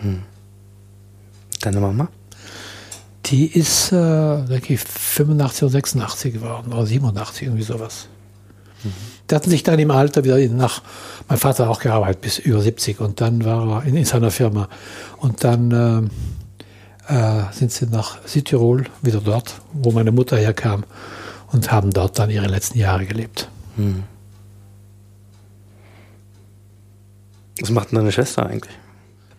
Hm. Deine Mama? Die ist, äh, denke ich, 85 oder 86 geworden, oder 87, irgendwie sowas. Mhm. Die hatten sich dann im Alter wieder nach, mein Vater hat auch gearbeitet bis über 70 und dann war er in, in seiner Firma. Und dann äh, äh, sind sie nach Südtirol, wieder dort, wo meine Mutter herkam und haben dort dann ihre letzten Jahre gelebt. Mhm. Was macht denn deine Schwester eigentlich?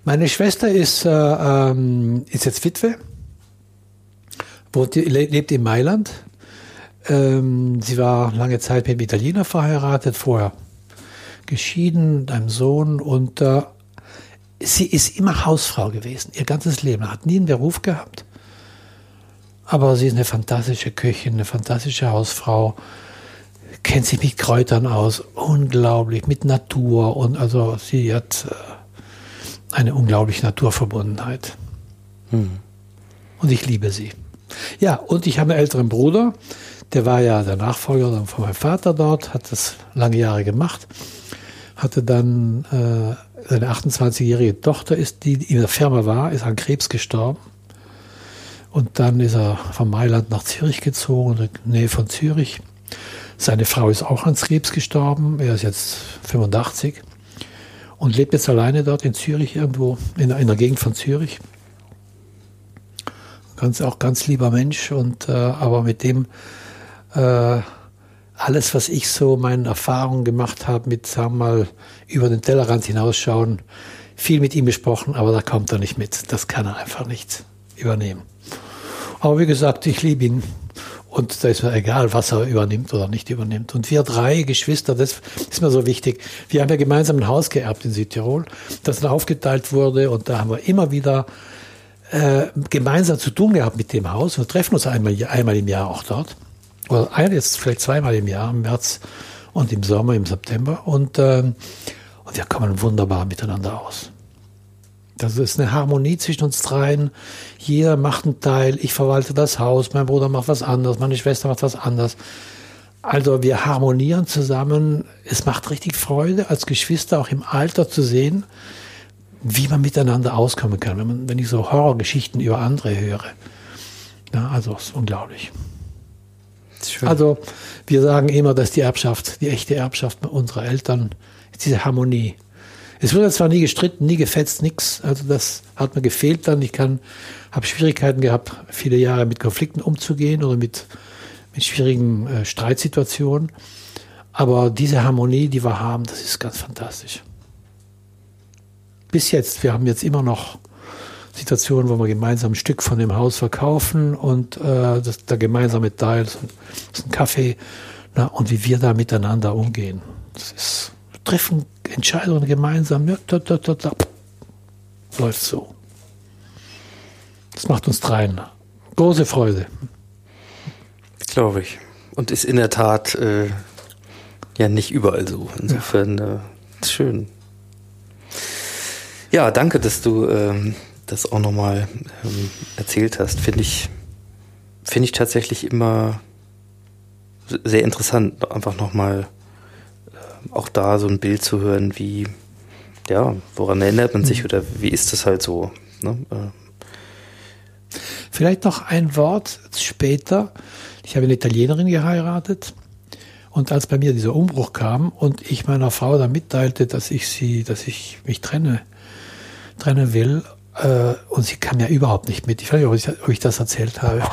Meine Schwester ist, äh, ähm, ist jetzt Witwe, wohnt, lebt in Mailand. Ähm, sie war lange Zeit mit einem Italiener verheiratet, vorher geschieden, einem Sohn und äh, sie ist immer Hausfrau gewesen, ihr ganzes Leben, hat nie einen Beruf gehabt. Aber sie ist eine fantastische Köchin, eine fantastische Hausfrau, kennt sich mit Kräutern aus, unglaublich, mit Natur und also sie hat äh, eine unglaubliche Naturverbundenheit. Hm. Und ich liebe sie. Ja, und ich habe einen älteren Bruder, der war ja der Nachfolger von meinem Vater dort, hat das lange Jahre gemacht, hatte dann äh, seine 28-jährige Tochter, ist, die in der Firma war, ist an Krebs gestorben. Und dann ist er von Mailand nach Zürich gezogen, in der Nähe von Zürich. Seine Frau ist auch an Krebs gestorben. Er ist jetzt 85 und lebt jetzt alleine dort in Zürich irgendwo, in, in der Gegend von Zürich. Ganz, auch ganz lieber Mensch und äh, aber mit dem äh, alles, was ich so meinen Erfahrungen gemacht habe, mit, sagen wir mal, über den Tellerrand hinausschauen, viel mit ihm besprochen, aber da kommt er nicht mit. Das kann er einfach nicht übernehmen. Aber wie gesagt, ich liebe ihn und da ist mir egal, was er übernimmt oder nicht übernimmt. Und wir drei Geschwister, das ist mir so wichtig. Wir haben ja gemeinsam ein Haus geerbt in Südtirol, das dann aufgeteilt wurde. Und da haben wir immer wieder äh, gemeinsam zu tun gehabt mit dem Haus. Wir treffen uns einmal, einmal im Jahr auch dort. Oder ein, jetzt vielleicht zweimal im Jahr, im März und im Sommer, im September. Und, äh, und wir kommen wunderbar miteinander aus. Das ist eine Harmonie zwischen uns dreien. Jeder macht einen Teil. Ich verwalte das Haus, mein Bruder macht was anderes, meine Schwester macht was anderes. Also wir harmonieren zusammen. Es macht richtig Freude, als Geschwister auch im Alter zu sehen, wie man miteinander auskommen kann. Wenn, man, wenn ich so Horrorgeschichten über andere höre. Ja, also es ist unglaublich. Ist also wir sagen immer, dass die Erbschaft, die echte Erbschaft unserer Eltern, ist diese Harmonie. Es wurde zwar nie gestritten, nie gefetzt, nichts. Also das hat mir gefehlt dann. Ich kann, habe Schwierigkeiten gehabt, viele Jahre mit Konflikten umzugehen oder mit, mit schwierigen äh, Streitsituationen. Aber diese Harmonie, die wir haben, das ist ganz fantastisch. Bis jetzt. Wir haben jetzt immer noch Situationen, wo wir gemeinsam ein Stück von dem Haus verkaufen und äh, das, der gemeinsame Teil, das ist ein Kaffee, na, und wie wir da miteinander umgehen. Das ist, wir treffen Entscheidungen gemeinsam, ja, da, da, da, da. läuft so. Das macht uns dreien große Freude. Glaube ich. Und ist in der Tat äh, ja nicht überall so. Insofern ja. äh, schön. Ja, danke, dass du ähm, das auch nochmal ähm, erzählt hast. Finde ich, finde ich tatsächlich immer sehr interessant, einfach nochmal auch da so ein Bild zu hören, wie, ja, woran erinnert man sich mhm. oder wie ist das halt so? Ne? Äh. Vielleicht noch ein Wort später. Ich habe eine Italienerin geheiratet. Und als bei mir dieser Umbruch kam und ich meiner Frau dann mitteilte, dass ich sie, dass ich mich trenne, trennen will, äh, und sie kam ja überhaupt nicht mit. Ich weiß nicht, ob ich, ob ich das erzählt habe.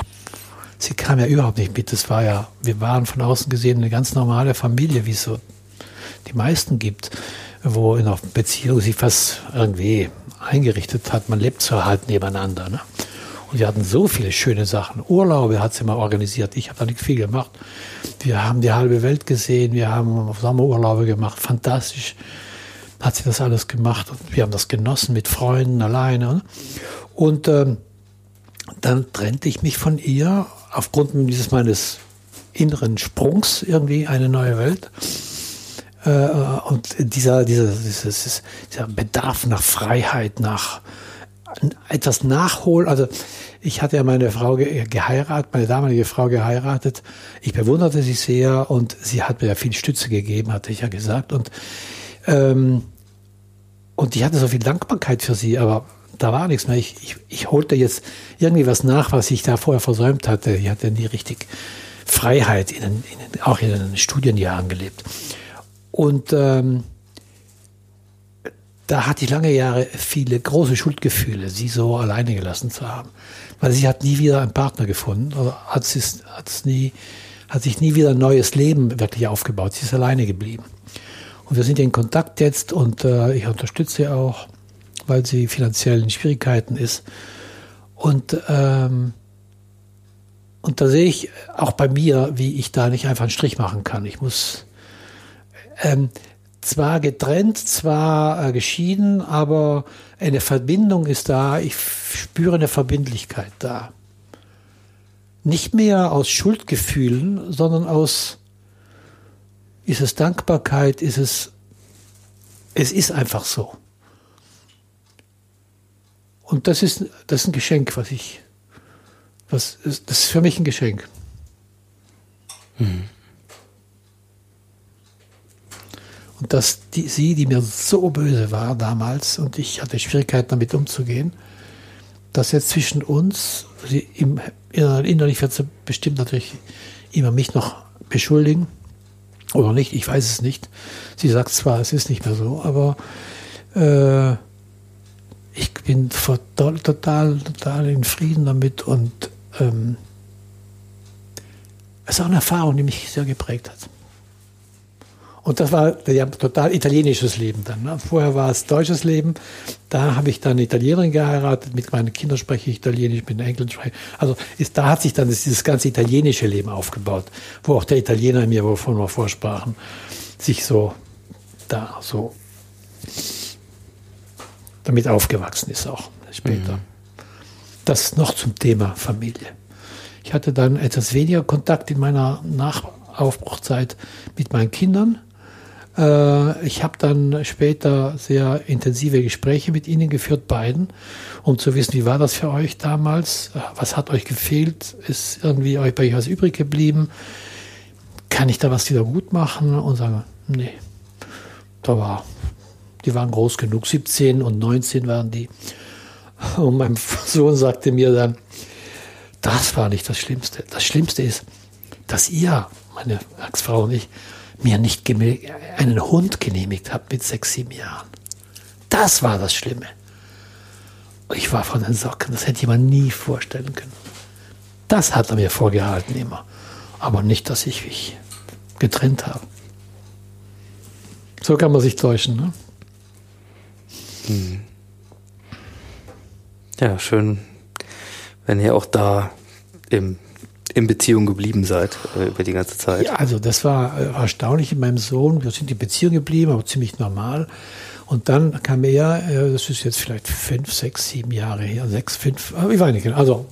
Sie kam ja überhaupt nicht mit. Das war ja, wir waren von außen gesehen eine ganz normale Familie, wie so die meisten gibt, wo in einer Beziehung sich was irgendwie eingerichtet hat. Man lebt so halt nebeneinander. Ne? Und wir hatten so viele schöne Sachen. Urlaube hat sie mal organisiert. Ich habe da nicht viel gemacht. Wir haben die halbe Welt gesehen. Wir haben Sommerurlaube gemacht. Fantastisch hat sie das alles gemacht. Und wir haben das genossen mit Freunden alleine. Ne? Und ähm, dann trennte ich mich von ihr aufgrund dieses meines inneren Sprungs irgendwie eine neue Welt. Äh, und dieser, dieser, dieser Bedarf nach Freiheit, nach etwas nachholen. Also ich hatte ja meine Frau geheiratet, meine damalige Frau geheiratet. Ich bewunderte sie sehr und sie hat mir ja viel Stütze gegeben, hatte ich ja gesagt. Und, ähm, und ich hatte so viel Dankbarkeit für sie, aber da war nichts mehr. Ich, ich, ich holte jetzt irgendwie was nach, was ich da vorher versäumt hatte. Ich hatte nie richtig Freiheit, in, in, auch in den Studienjahren gelebt. Und ähm, da hatte ich lange Jahre viele große Schuldgefühle, sie so alleine gelassen zu haben. Weil sie hat nie wieder einen Partner gefunden oder hat, sie, hat, nie, hat sich nie wieder ein neues Leben wirklich aufgebaut. Sie ist alleine geblieben. Und wir sind in Kontakt jetzt und äh, ich unterstütze sie auch, weil sie finanziell in Schwierigkeiten ist. Und, ähm, und da sehe ich auch bei mir, wie ich da nicht einfach einen Strich machen kann. Ich muss ähm, zwar getrennt, zwar äh, geschieden, aber eine Verbindung ist da. Ich spüre eine Verbindlichkeit da. Nicht mehr aus Schuldgefühlen, sondern aus ist es Dankbarkeit? Ist es, es ist einfach so. Und das ist, das ist ein Geschenk, was ich, was, das ist für mich ein Geschenk. Mhm. Und dass die, sie, die mir so böse war damals und ich hatte Schwierigkeiten damit umzugehen, dass jetzt zwischen uns, sie im, innerlich wird sie bestimmt natürlich immer mich noch beschuldigen, oder nicht, ich weiß es nicht. Sie sagt zwar, es ist nicht mehr so, aber äh, ich bin total, total in Frieden damit und ähm, es ist auch eine Erfahrung, die mich sehr geprägt hat. Und das war ja total italienisches Leben dann. Ne? Vorher war es deutsches Leben. Da habe ich dann eine Italienerin geheiratet. Mit meinen Kindern spreche ich Italienisch, mit den Enkeln spreche Also ist, da hat sich dann dieses ganze italienische Leben aufgebaut, wo auch der Italiener mir, wovon wir vorsprachen, sich so da so damit aufgewachsen ist auch später. Mhm. Das noch zum Thema Familie. Ich hatte dann etwas weniger Kontakt in meiner Nachaufbruchzeit mit meinen Kindern äh, ich habe dann später sehr intensive Gespräche mit Ihnen geführt, beiden, um zu wissen, wie war das für euch damals? Was hat euch gefehlt? Ist irgendwie euch bei euch was übrig geblieben? Kann ich da was wieder gut machen? Und sagen, nee, da war, die waren groß genug, 17 und 19 waren die. Und mein Sohn sagte mir dann, das war nicht das Schlimmste. Das Schlimmste ist, dass ihr, meine Ex-Frau und ich, mir nicht einen Hund genehmigt habt mit sechs, sieben Jahren. Das war das Schlimme. Ich war von den Socken, das hätte ich mir nie vorstellen können. Das hat er mir vorgehalten immer. Aber nicht, dass ich mich getrennt habe. So kann man sich täuschen. Ne? Hm. Ja, schön, wenn ihr auch da im in Beziehung geblieben seid äh, über die ganze Zeit. Ja, also das war äh, erstaunlich in meinem Sohn. Wir sind in Beziehung geblieben, aber ziemlich normal. Und dann kam er, äh, das ist jetzt vielleicht fünf, sechs, sieben Jahre her, sechs, fünf, äh, ich weiß nicht, genau, also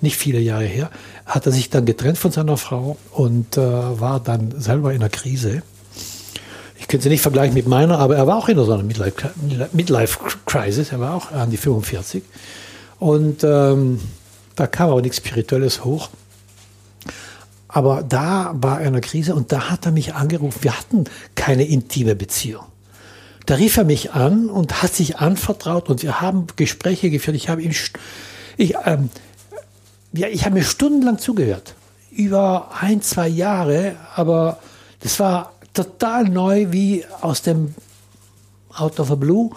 nicht viele Jahre her, hat er sich dann getrennt von seiner Frau und war dann selber in einer Krise. Ich könnte sie nicht vergleichen mit meiner, aber er war auch in so einer Midlife-Crisis, er war auch an die 45. Und ähm, da kam aber nichts Spirituelles hoch. Aber da war in einer Krise und da hat er mich angerufen. Wir hatten keine intime Beziehung. Da rief er mich an und hat sich anvertraut und wir haben Gespräche geführt. Ich habe ihm, ich, ähm, ja, ich habe mir stundenlang zugehört. Über ein, zwei Jahre, aber das war total neu, wie aus dem Out of the Blue,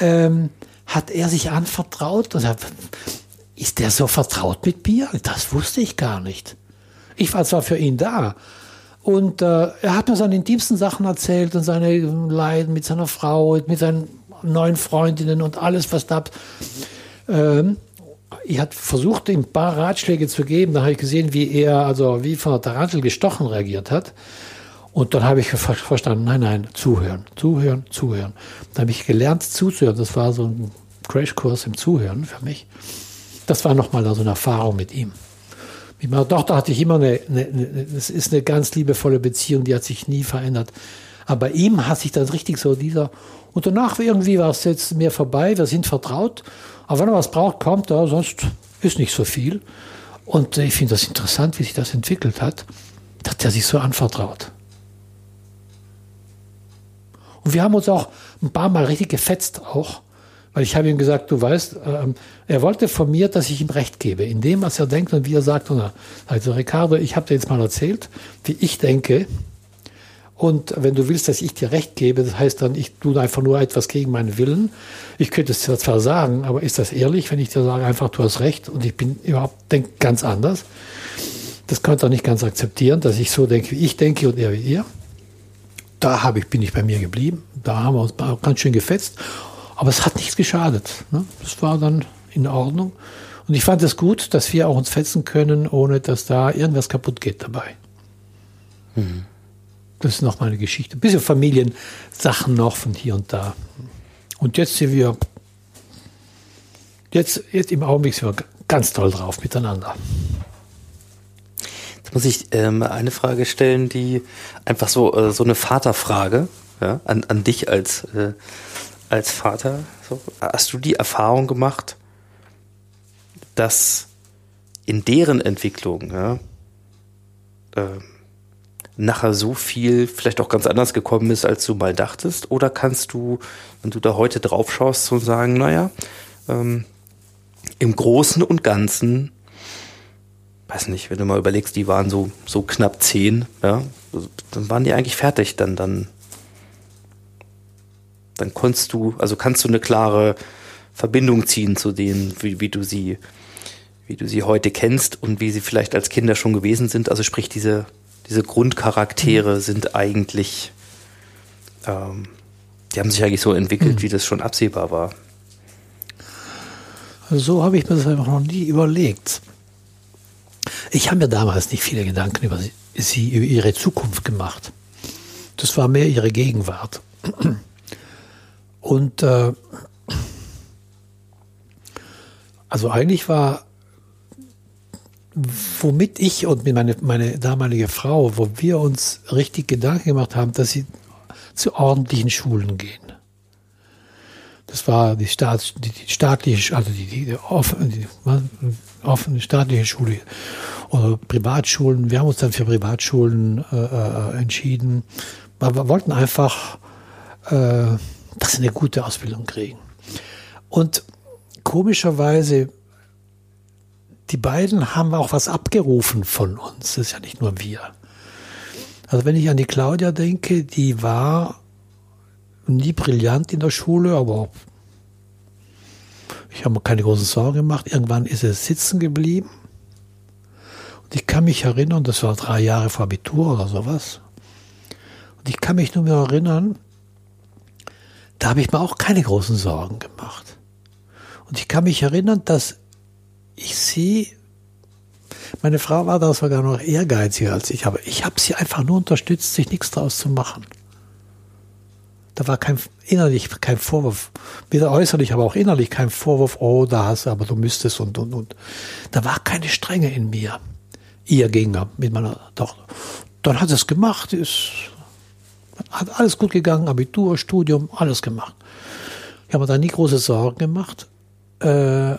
ähm, hat er sich anvertraut und sagt, ist der so vertraut mit mir? Das wusste ich gar nicht. Ich war zwar für ihn da. Und äh, er hat mir seine intimsten Sachen erzählt und seine Leiden mit seiner Frau, mit seinen neuen Freundinnen und alles, was da. Ähm, ich hatte versucht, ihm ein paar Ratschläge zu geben. Da habe ich gesehen, wie er, also wie von der Tarantel gestochen reagiert hat. Und dann habe ich verstanden, nein, nein, zuhören, zuhören, zuhören. Dann habe ich gelernt zuzuhören. Das war so ein Crashkurs im Zuhören für mich. Das war nochmal so eine Erfahrung mit ihm. Mit meiner Tochter hatte ich immer eine, eine, eine, das ist eine ganz liebevolle Beziehung, die hat sich nie verändert. Aber ihm hat sich das richtig so dieser, und danach irgendwie war es jetzt mehr vorbei, wir sind vertraut. Aber wenn er was braucht, kommt er, sonst ist nicht so viel. Und ich finde das interessant, wie sich das entwickelt hat, dass er sich so anvertraut. Und wir haben uns auch ein paar Mal richtig gefetzt auch, Weil ich habe ihm gesagt, du weißt, ähm, er wollte von mir, dass ich ihm Recht gebe, in dem, was er denkt und wie er sagt. Und also Ricardo, ich habe dir jetzt mal erzählt, wie ich denke. Und wenn du willst, dass ich dir Recht gebe, das heißt dann, ich tue einfach nur etwas gegen meinen Willen. Ich könnte es zwar sagen, aber ist das ehrlich, wenn ich dir sage, einfach du hast Recht und ich bin überhaupt denke ganz anders? Das konnte er nicht ganz akzeptieren, dass ich so denke, wie ich denke und er wie ihr. Da habe ich, bin ich bei mir geblieben. Da haben wir uns ganz schön gefetzt. Aber es hat nichts geschadet. Ne? Das war dann in Ordnung. Und ich fand es gut, dass wir auch uns fetzen können, ohne dass da irgendwas kaputt geht dabei. Mhm. Das ist noch meine Geschichte. Ein bisschen Familiensachen noch von hier und da. Und jetzt sind wir, jetzt, jetzt im Augenblick sind wir ganz toll drauf miteinander. Jetzt muss ich ähm, eine Frage stellen, die einfach so, äh, so eine Vaterfrage ja, an, an dich als, äh, als Vater. So, hast du die Erfahrung gemacht, dass in deren Entwicklung ja, äh, nachher so viel vielleicht auch ganz anders gekommen ist, als du mal dachtest? Oder kannst du, wenn du da heute drauf schaust, so sagen, naja, ähm, im Großen und Ganzen, weiß nicht, wenn du mal überlegst, die waren so, so knapp zehn, ja, dann waren die eigentlich fertig, dann, dann, dann konntest du, also kannst du eine klare Verbindung ziehen zu denen, wie, wie du sie, wie du sie heute kennst und wie sie vielleicht als Kinder schon gewesen sind. Also sprich, diese, diese Grundcharaktere mhm. sind eigentlich, ähm, die haben sich eigentlich so entwickelt, mhm. wie das schon absehbar war. So habe ich mir das einfach noch nie überlegt. Ich habe mir damals nicht viele Gedanken über sie, über ihre Zukunft gemacht. Das war mehr ihre Gegenwart. Und äh, also eigentlich war, womit ich und meine, meine damalige Frau, wo wir uns richtig Gedanken gemacht haben, dass sie zu ordentlichen Schulen gehen. Das war die, Staats, die, die staatliche, also die, die, offen, die offene staatliche Schule oder Privatschulen. Wir haben uns dann für Privatschulen äh, äh entschieden. Wir wollten einfach äh, dass sie eine gute Ausbildung kriegen. Und komischerweise, die beiden haben auch was abgerufen von uns. Das ist ja nicht nur wir. Also wenn ich an die Claudia denke, die war nie brillant in der Schule, aber ich habe mir keine großen Sorgen gemacht. Irgendwann ist sie sitzen geblieben. Und ich kann mich erinnern, das war drei Jahre vor Abitur oder sowas. Und ich kann mich nur mehr erinnern, da habe ich mir auch keine großen Sorgen gemacht. Und ich kann mich erinnern, dass ich sie, meine Frau war da sogar noch ehrgeiziger als ich, aber ich habe sie einfach nur unterstützt, sich nichts draus zu machen. Da war kein innerlich kein Vorwurf, weder äußerlich, aber auch innerlich kein Vorwurf, oh, da hast du, aber du müsstest und und und. Da war keine Strenge in mir. Ihr gegenüber mit meiner Tochter. Dann hat es gemacht, ist hat alles gut gegangen, Abitur, Studium, alles gemacht. Ich habe mir da nie große Sorgen gemacht. Äh,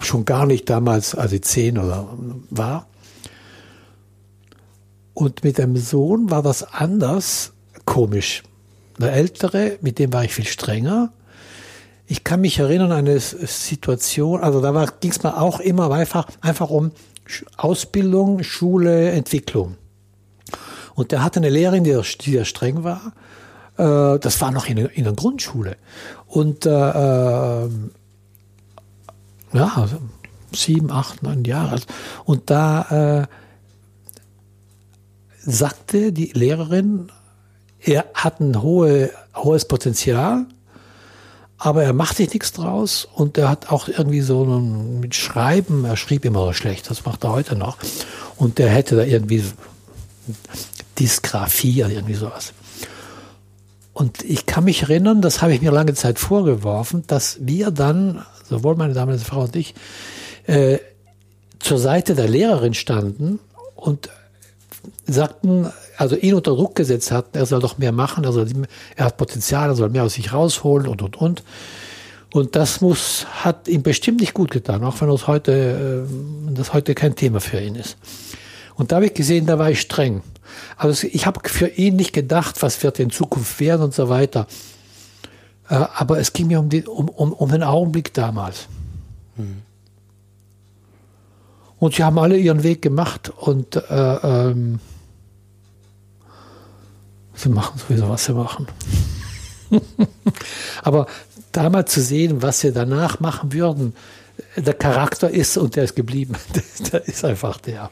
schon gar nicht damals, als ich zehn oder war. Und mit dem Sohn war das anders komisch. Der Ältere, mit dem war ich viel strenger. Ich kann mich erinnern an eine Situation, also da ging es mir auch immer einfach, einfach um Ausbildung, Schule, Entwicklung. Und der hatte eine Lehrerin, die, sehr streng war. Äh, das war noch in, in der Grundschule. Und äh, äh, ja, sieben, acht, neun Jahre. Und da äh, sagte die Lehrerin, er hat ein hohe, hohes Potenzial, aber er macht sich nichts draus und er hat auch irgendwie so ein, mit Schreiben, er schrieb immer schlecht, das macht er heute noch. Und der hätte da irgendwie Dysgraphie oder irgendwie sowas. Und ich kann mich erinnern, das habe ich mir lange Zeit vorgeworfen, dass wir dann, sowohl meine damalige Frau und ich, äh, zur Seite der Lehrerin standen und sagten, also ihn unter Druck gesetzt hatten, er soll doch mehr machen, er, soll, er hat Potenzial, er soll mehr aus sich rausholen und, und, und. Und das muss, hat ihm bestimmt nicht gut getan, auch wenn das heute, äh, das heute kein Thema für ihn ist. Und da habe ich gesehen, da war ich streng. Also ich habe für ihn nicht gedacht, was wird in Zukunft werden und so weiter. Äh, aber es ging mir um, die, um, um, um den Augenblick damals. Mhm. Und sie haben alle ihren Weg gemacht und äh, ähm, sie machen sowieso, was sie machen. aber damals zu sehen, was sie danach machen würden, der Charakter ist und der ist geblieben. der ist einfach der.